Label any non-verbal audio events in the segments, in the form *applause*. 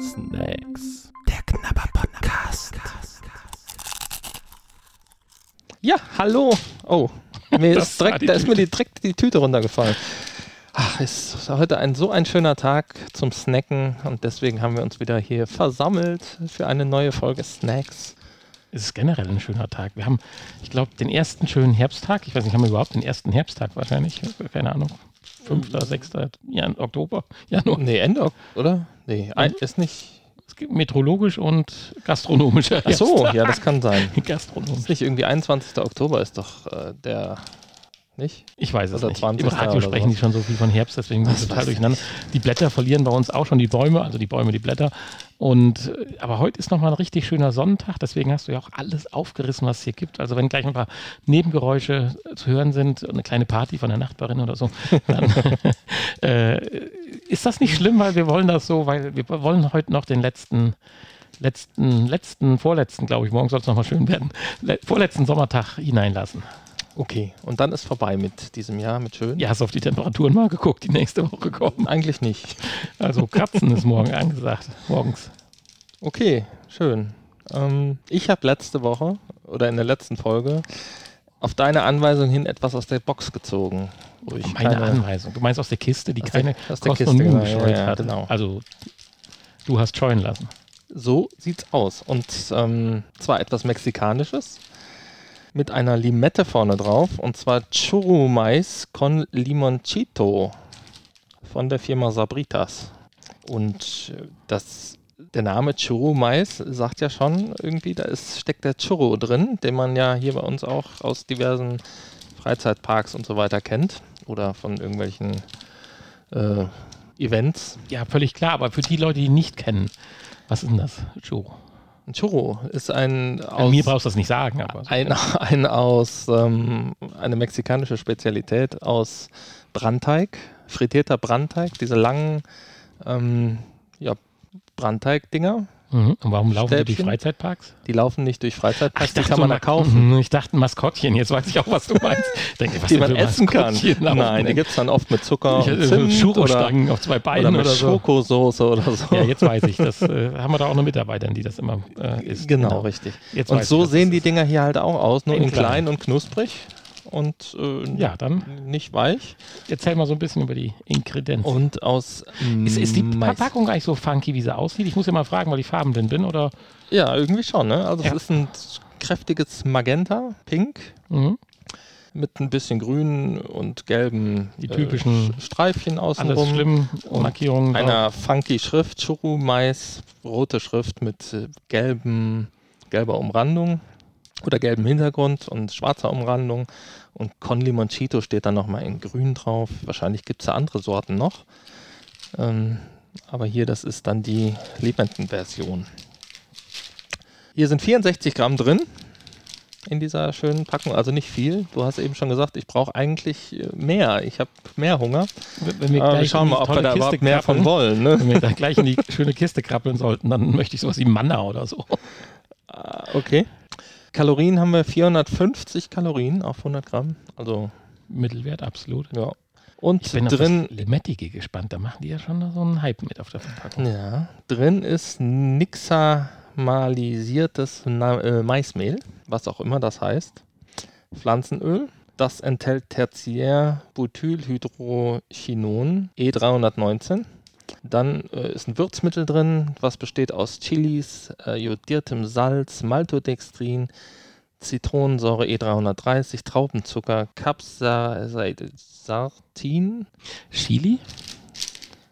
Snacks. Der Knabber Podcast. Ja, hallo. Oh, *laughs* mir ist direkt, da ist mir die, direkt die Tüte runtergefallen. Ach, es ist heute ein, so ein schöner Tag zum Snacken und deswegen haben wir uns wieder hier versammelt für eine neue Folge Snacks. Es ist generell ein schöner Tag. Wir haben, ich glaube, den ersten schönen Herbsttag. Ich weiß nicht, haben wir überhaupt den ersten Herbsttag wahrscheinlich? Keine Ahnung. 5., 6. Jan Oktober, *laughs* Januar. Nee, Ende, oder? Nee, ein, ist nicht. Es gibt meteorologisch und gastronomischer Ach so, ja, das kann sein. *laughs* Gastronomisch. Ist nicht irgendwie 21. Oktober ist doch äh, der, nicht? Ich weiß es Oder nicht. 20. Im Radio sprechen so. die schon so viel von Herbst, deswegen ich Das total durcheinander. Die Blätter verlieren bei uns auch schon die Bäume, also die Bäume, die Blätter. Und äh, aber heute ist nochmal ein richtig schöner Sonnentag, deswegen hast du ja auch alles aufgerissen, was es hier gibt. Also wenn gleich ein paar Nebengeräusche äh, zu hören sind eine kleine Party von der Nachbarin oder so, dann *laughs* äh, ist das nicht schlimm, weil wir wollen das so, weil wir wollen heute noch den letzten letzten, letzten, vorletzten, glaube ich, morgen soll es nochmal schön werden, le vorletzten Sommertag hineinlassen. Okay, und dann ist vorbei mit diesem Jahr, mit schön. Ja, hast du auf die Temperaturen mal geguckt, die nächste Woche kommen. Eigentlich nicht. Also Kratzen ist morgen angesagt, morgens. Okay, schön. Ähm, ich habe letzte Woche oder in der letzten Folge auf deine Anweisung hin etwas aus der Box gezogen. Meine keine- Anweisung. Du meinst aus der Kiste, die Aus der- keine aus der Kosten Kiste, und Mühen genau, ja, hat. genau. Also du hast scheuen lassen. So sieht's aus. Und ähm, zwar etwas Mexikanisches mit einer Limette vorne drauf. Und zwar Churro Mais con Limonchito von der Firma Sabritas. Und äh, das, der Name Churro Mais sagt ja schon irgendwie, da ist, steckt der Churro drin, den man ja hier bei uns auch aus diversen Freizeitparks und so weiter kennt. Oder von irgendwelchen äh, Events. Ja, völlig klar, aber für die Leute, die ihn nicht kennen, was ist denn das, Joe? Ein Churro ist ein An mir brauchst du das nicht sagen, aber so. ein, *laughs* ein aus ähm, eine mexikanische Spezialität aus Brandteig, frittierter Brandteig, diese langen ähm, ja, Brandteig-Dinger, Mhm. Und warum laufen die durch Stäbchen? Freizeitparks? die laufen nicht durch Freizeitparks, die dachte kann man Ma- da kaufen. *laughs* Mhm, Ich dachte ein Maskottchen, jetzt weiß ich auch, was du meinst. Ich denke, was Die man essen kann. Nein, die gibt es dann oft mit Zucker Ich und oder, auf zwei oder Beinen mit oder, so. Schokosoße oder so. Ja, jetzt weiß ich. Das äh, haben wir da auch eine Mitarbeiterin, die das immer äh, isst. genau, richtig. Jetzt Und so ich, sehen die. Dinger hier halt auch aus, nur In in klein. klein und knusprig und äh, Ja, dann nicht weich. erzähl mal so ein bisschen über die Ingredienzen. Und aus Ist, ist die Mais. Verpackung eigentlich so funky, wie sie aussieht? Ich muss ja mal fragen, weil ich farbenblind bin, oder? Ja, irgendwie schon, ne? Also Ja. es ist ein kräftiges Magenta, Pink, Mhm. mit ein bisschen grünen und gelben Die typischen- Sch- Streifchen außenrum. schlimm, und Markierungen. Einer funky Schrift, Churro Mais, rote Schrift mit äh, gelben, gelber Umrandung oder gelbem Hintergrund und schwarzer Umrandung. Und Con Limonchito steht dann nochmal in grün drauf. Wahrscheinlich gibt es da andere Sorten noch. Ähm, aber hier, das ist dann die Lebenden-Version. Hier sind 64 Gramm drin in dieser schönen Packung, also nicht viel. Du hast eben schon gesagt, ich brauche eigentlich äh, mehr. Ich habe mehr Hunger. Wenn wir Aber wir schauen mal, ob wir da Kiste überhaupt mehr von wollen. Ne? Wenn wir da gleich in die schöne Kiste krabbeln sollten, dann möchte ich sowas wie Manna oder so. Ah, Okay. Kalorien haben wir 450 Kalorien auf 100 Gramm. Also, Mittelwert, absolut. ja. Und Ich bin drin, auf das Limettige gespannt. Da machen die ja schon so einen Hype mit auf der Verpackung. ja, drin ist nixtamalisiertes Na äh, Maismehl, was auch immer das heißt. Pflanzenöl. Das enthält Tertiärbutylhydrochinon E319. Dann äh, ist ein Würzmittel drin, was besteht aus Chilis, äh, jodiertem Salz, Maltodextrin, Zitronensäure E330, Traubenzucker, Capsaicin. Chili?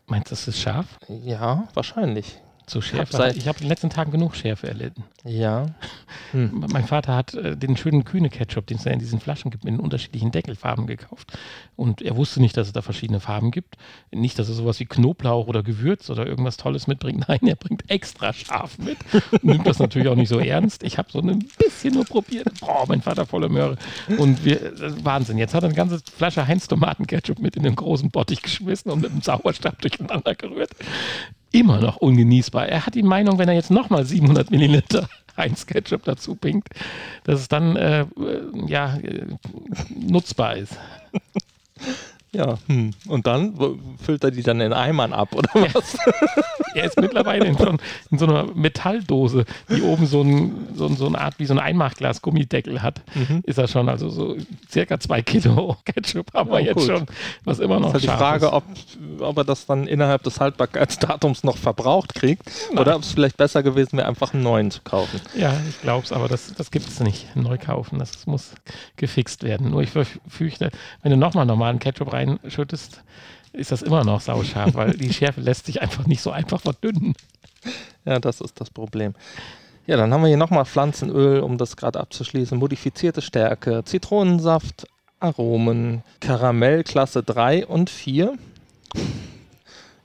Meinst du, das ist scharf? Ja, wahrscheinlich. Zu Schärfe? Ich habe in den letzten Tagen genug Schärfe erlitten. Ja. Hm. Mein Vater hat äh, den schönen Kühne-Ketchup, den es ja in diesen Flaschen gibt, in unterschiedlichen Deckelfarben gekauft. Und er wusste nicht, dass es da verschiedene Farben gibt. Nicht, dass er sowas wie Knoblauch oder Gewürz oder irgendwas Tolles mitbringt. *laughs* Nein, er bringt extra scharf mit. Und nimmt das natürlich auch nicht so ernst. Ich habe so ein bisschen nur probiert. Boah, mein Vater voller Möhre. Und wir, ist Wahnsinn. Jetzt hat er eine ganze Flasche Heinz-Tomaten-Ketchup mit in den großen Bottich geschmissen und mit dem Zauberstab durcheinander gerührt. Immer noch ungenießbar. Er hat die Meinung, wenn er jetzt nochmal 700 Milliliter *laughs* Heinz Ketchup dazu pinkt, dass es dann äh, äh, ja, äh, nutzbar ist. *laughs* Ja, hm. und dann füllt er die dann in Eimern ab, oder was? *laughs* Er ist mittlerweile in so, in so, einer Metalldose, die oben so, ein, so, so eine Art wie so ein Einmachglas-Gummideckel hat. Mhm. Ist er schon, also so circa zwei Kilo *laughs* Ketchup haben wir jetzt gut. schon, was immer noch ist halt die Frage, ob, ob er das dann innerhalb des Haltbarkeitsdatums noch verbraucht kriegt Nein. oder ob es vielleicht besser gewesen wäre, einfach einen neuen zu kaufen. Ja, ich glaube es, aber das, das gibt es nicht. Neu kaufen, das muss gefixt werden. Nur ich fürchte, wenn du nochmal normalen Ketchup rein reinschüttest, ist das immer noch sauscharf, weil die *laughs* Schärfe lässt sich einfach nicht so einfach verdünnen. Ja, das ist das Problem. Ja, dann haben wir hier nochmal Pflanzenöl, um das gerade abzuschließen. Modifizierte Stärke, Zitronensaft, Aromen, Karamell Klasse 3 und 4.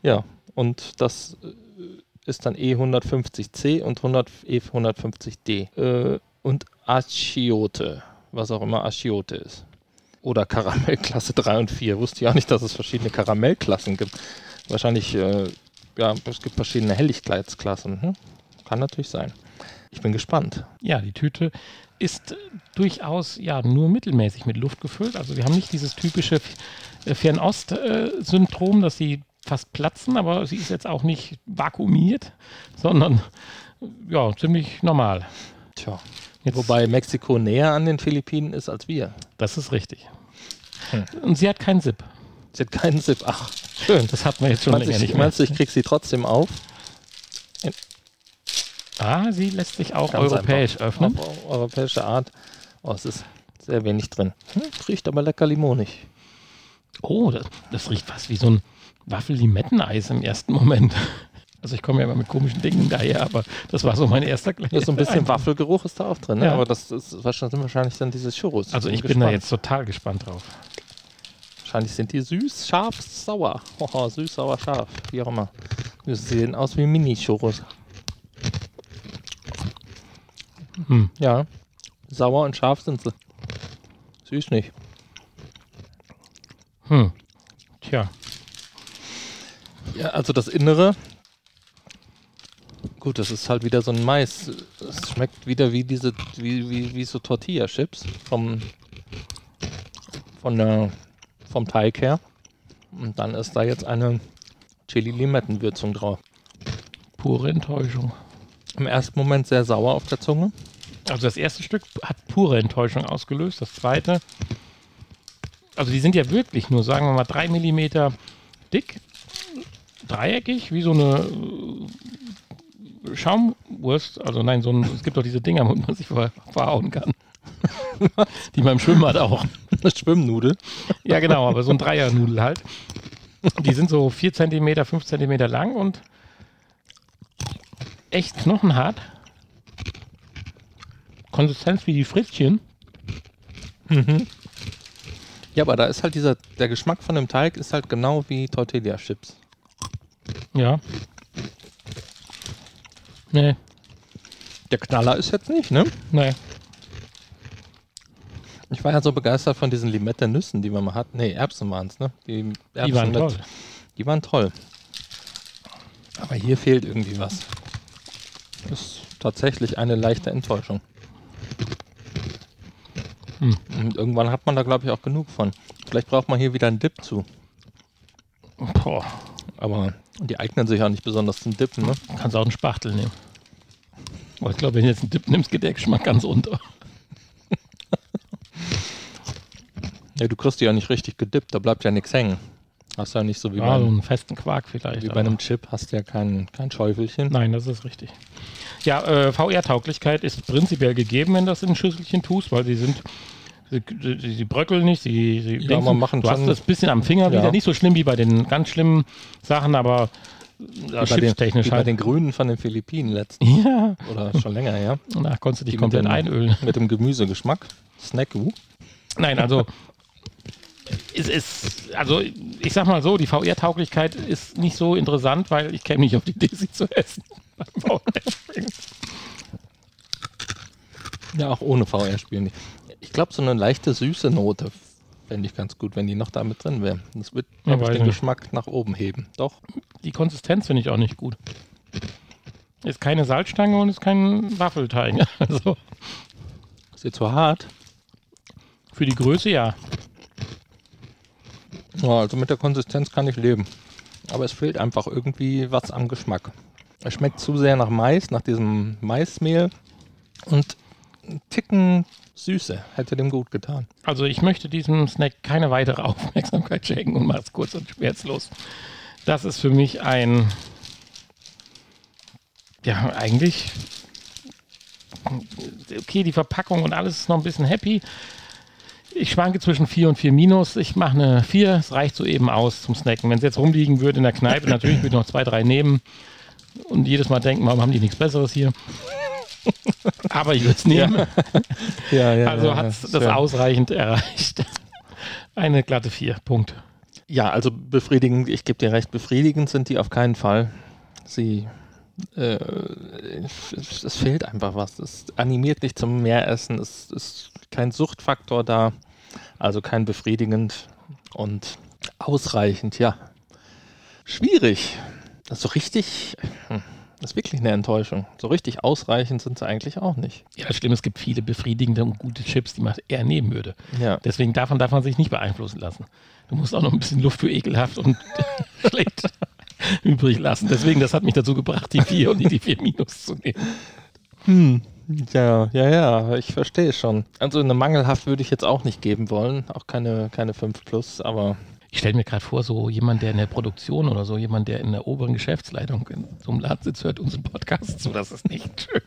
Ja, und das äh, ist dann E150C und E150D. Äh, und Achiote, was auch immer Achiote ist. Oder Karamellklasse 3 und 4. Wusste auch nicht, dass es verschiedene Karamellklassen gibt. Wahrscheinlich, äh, ja, es gibt verschiedene Helligkeitsklassen. Hm? Kann natürlich sein. Ich bin gespannt. Ja, die Tüte ist durchaus ja nur mittelmäßig mit Luft gefüllt. Also wir haben nicht dieses typische Fernost-Syndrom, dass sie fast platzen, aber sie ist jetzt auch nicht vakuumiert, sondern ja, ziemlich normal. Tja. Jetzt Wobei Mexiko näher an den Philippinen ist als wir. Das ist richtig. Hm. Und sie hat keinen Zip. Sie hat keinen Zip. Ach, schön. Das hat man jetzt schon länger ich, nicht mehr. Meinst du, ich krieg sie trotzdem auf? Ah, sie lässt sich auch europäisch öffnen. Auf europäische Art. Oh, es ist sehr wenig drin. Hm, riecht aber lecker limonig. Oh, das, das riecht fast wie so ein Waffel-Limetteneis im ersten Moment. Also ich komme ja immer mit komischen Dingen daher, aber das war so mein erster Glas. Ja, so ein bisschen Waffelgeruch ist da auch drin, ne? ja. aber das ist wahrscheinlich dann diese Churros. Also ich bin, bin da jetzt total gespannt drauf. Wahrscheinlich sind die süß, scharf, sauer. Oh, süß, sauer, scharf, wie auch immer. Die sehen aus wie Mini-Churros. Hm. Ja, sauer und scharf sind sie. Süß nicht. Hm. Tja. Ja, also das Innere Gut, das ist halt wieder so ein Mais. Es schmeckt wieder wie diese, wie, wie, wie so Tortilla-Chips vom, von der, vom Teig her. Und dann ist da jetzt eine Chili-Limettenwürzung drauf. Pure Enttäuschung. Im ersten Moment sehr sauer auf der Zunge. Also das erste Stück hat pure Enttäuschung ausgelöst. Das zweite, also die sind ja wirklich nur, sagen wir mal, drei Millimeter dick, dreieckig, wie so eine Schaumwurst, also nein, so ein, es gibt doch diese Dinger, wo man sich ver verhauen kann. *laughs* Die man im Schwimmbad auch. Eine Schwimmnudel? Ja, genau, aber so ein Dreiernudel halt. Die sind so 4 cm, 5 cm lang und echt knochenhart. Konsistenz wie die Frittchen. Mhm. Ja, aber da ist halt dieser, der Geschmack von dem Teig ist halt genau wie Tortilla-Chips. Ja. Nee. Der Knaller ist jetzt nicht, ne? Nee. Ich war ja so begeistert von diesen Limette-Nüssen, die man mal hat. Nee, Erbsen waren es, ne? Die, Erbsen die waren mit, toll. Die waren toll. Aber hier fehlt irgendwie was. Das ist tatsächlich eine leichte Enttäuschung. Hm. Und irgendwann hat man da, glaube ich, auch genug von. Vielleicht braucht man hier wieder einen Dip zu. Boah. Aber die eignen sich auch nicht besonders zum Dippen, ne? Kannst auch einen Spachtel nehmen. Aber ich glaube, wenn du jetzt einen Dip nimmst, geht der Geschmack ganz unter. ja, du kriegst die ja nicht richtig gedippt, da bleibt ja nichts hängen. Hast ja nicht so wie ja, bei so einen festen Quark vielleicht. Wie bei einem Chip hast du ja kein, kein Schäufelchen. Nein, das ist richtig. Ja, äh, VR-Tauglichkeit ist prinzipiell gegeben, wenn du das in ein Schüsselchen tust, weil sie sind Sie, sie, bröckeln nicht, sie, sie ja, denken, machen du hast das bisschen am Finger ja. wieder. Nicht so schlimm wie bei den ganz schlimmen Sachen, aber ja, chipstechnisch halt. Bei den Grünen von den Philippinen letztens. Ja. Oder schon länger, ja. *laughs* Da konntest du dich Die komplett dem, einölen. *laughs* Mit dem Gemüsegeschmack. Snacku. Nein, also es ist, also ich sag mal so, die VR-Tauglichkeit ist nicht so interessant, weil ich käme nicht auf die Idee, sie zu essen. *laughs* ja, auch ohne VR-Spielen nicht. Ich glaube, so eine leichte süße Note fände ich ganz gut, wenn die noch da mit drin wäre. Das wird ja, den nicht. Geschmack nach oben heben. Doch. Die Konsistenz finde ich auch nicht gut. Ist keine Salzstange und ist kein Waffelteig. *laughs* Also. Ist sie zu hart? Für die Größe ja. Ja, also mit der Konsistenz kann ich leben. Aber es fehlt einfach irgendwie was am Geschmack. Es schmeckt zu sehr nach Mais, nach diesem Maismehl. Und Ticken Süße hätte dem gut getan. Also ich möchte diesem Snack keine weitere *laughs* Aufmerksamkeit schenken und mache es kurz und schmerzlos. Das ist für mich ein, ja, eigentlich, okay, die Verpackung und alles ist noch ein bisschen happy. Ich schwanke zwischen 4 und 4 minus. Ich mache eine 4. Es reicht so eben aus zum Snacken. Wenn es jetzt rumliegen würde in der Kneipe, natürlich würde ich noch zwei, drei nehmen und jedes Mal denken, warum haben die nichts Besseres hier? Aber ich würde es nehmen. *laughs* Ja, ja, also hat es das ausreichend erreicht. Eine glatte 4. Punkt. Ja, also befriedigend, ich gebe dir recht, befriedigend sind die auf keinen Fall. Sie, äh, es, fehlt einfach was. Es animiert nicht zum Mehressen, es ist kein Suchtfaktor da, also kein befriedigend und ausreichend, ja. Schwierig. Das ist so richtig, hm, das ist wirklich eine Enttäuschung. So richtig ausreichend sind sie eigentlich auch nicht. Ja, das Schlimme, es gibt viele befriedigende und gute Chips, die man eher nehmen würde. Ja. Deswegen davon darf man sich nicht beeinflussen lassen. Du musst auch noch ein bisschen Luft für ekelhaft und *laughs* schlecht übrig lassen. Deswegen, das hat mich dazu gebracht, die 4 und nicht die 4 minus zu nehmen. Hm. Ja, ja, ja, ich verstehe schon. Also eine mangelhaft würde ich jetzt auch nicht geben wollen, auch keine, keine 5 plus, aber Ich stelle mir gerade vor, so jemand, der in der Produktion oder so, jemand, der in der oberen Geschäftsleitung in so einem Laden sitzt, hört unseren Podcast zu. Das ist nicht schön.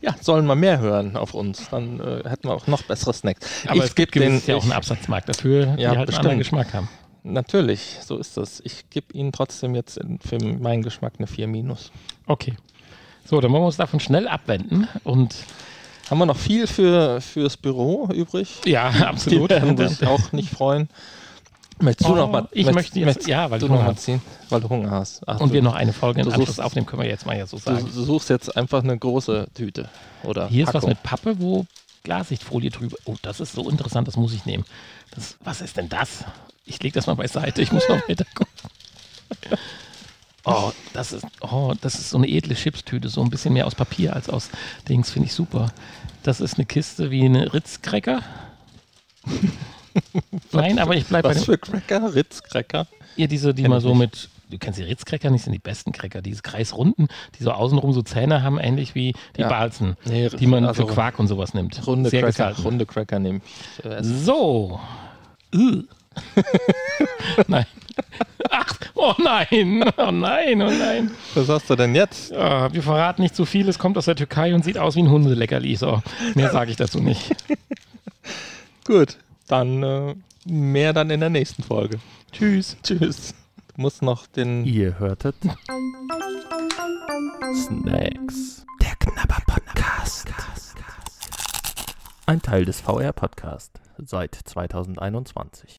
ja, sollen wir mehr hören auf uns, dann äh, hätten wir auch noch bessere Snacks. Aber ich es gibt den ja auch einen Absatzmarkt dafür, die Ja, halt einen bestimmt. anderen Geschmack haben. Natürlich, so ist das. Ich gebe Ihnen trotzdem jetzt für meinen Geschmack eine 4 minus. Okay. So, dann wollen wir uns davon schnell abwenden und Haben wir noch viel für, fürs Büro übrig? ja, *laughs* Die absolut. werden sich auch nicht freuen. Möchtest du Oh, noch mal? ich möchtest- möchte jetzt- möchtest ja, weil du noch Hunger mal ziehen, weil du Hunger hast. Ach, Und du, wir noch eine Folge du Anschluss suchst- aufnehmen, können wir jetzt mal ja so sagen. du suchst jetzt einfach eine große Tüte oder Hier ist was Packung. mit Pappe, wo Glassichtfolie drüber. Oh, das ist so interessant, das muss ich nehmen. Das, was ist denn das? Ich lege das mal beiseite, ich muss noch weiter gucken. *laughs* Oh, das ist, oh, das ist so eine edle Chipstüte, so ein bisschen mehr aus Papier als aus Dings, finde ich super. Das ist eine Kiste wie eine Ritz-Cracker. *laughs* Nein, aber ich bleibe bei Was dem. für Cracker? Ritz-Cracker? Ihr diese, die Kenn mal ich so mit, du kennst die Ritz-Cracker nicht, sind die besten Cracker, diese kreisrunden, die so außenrum so Zähne haben, ähnlich wie die Ja. Balzen, Nee, die man also für Quark und sowas nimmt. Runde Sehr Cracker, gesalzen. runde Cracker nehme ich. Essen. So. *laughs* Äh. *laughs* nein. Ach, oh nein, oh nein, oh nein. Was hast du denn jetzt? Ja, wir verraten nicht zu viel, es kommt aus der Türkei und sieht aus wie ein Hundeleckerli. So, mehr sage ich dazu nicht. *laughs* Gut, dann äh, mehr dann in der nächsten Folge. Tschüss. Tschüss. Du musst noch den Ihr hörtet Snacks. Der Knabber Podcast. Ein Teil des VR Podcast seit 2021.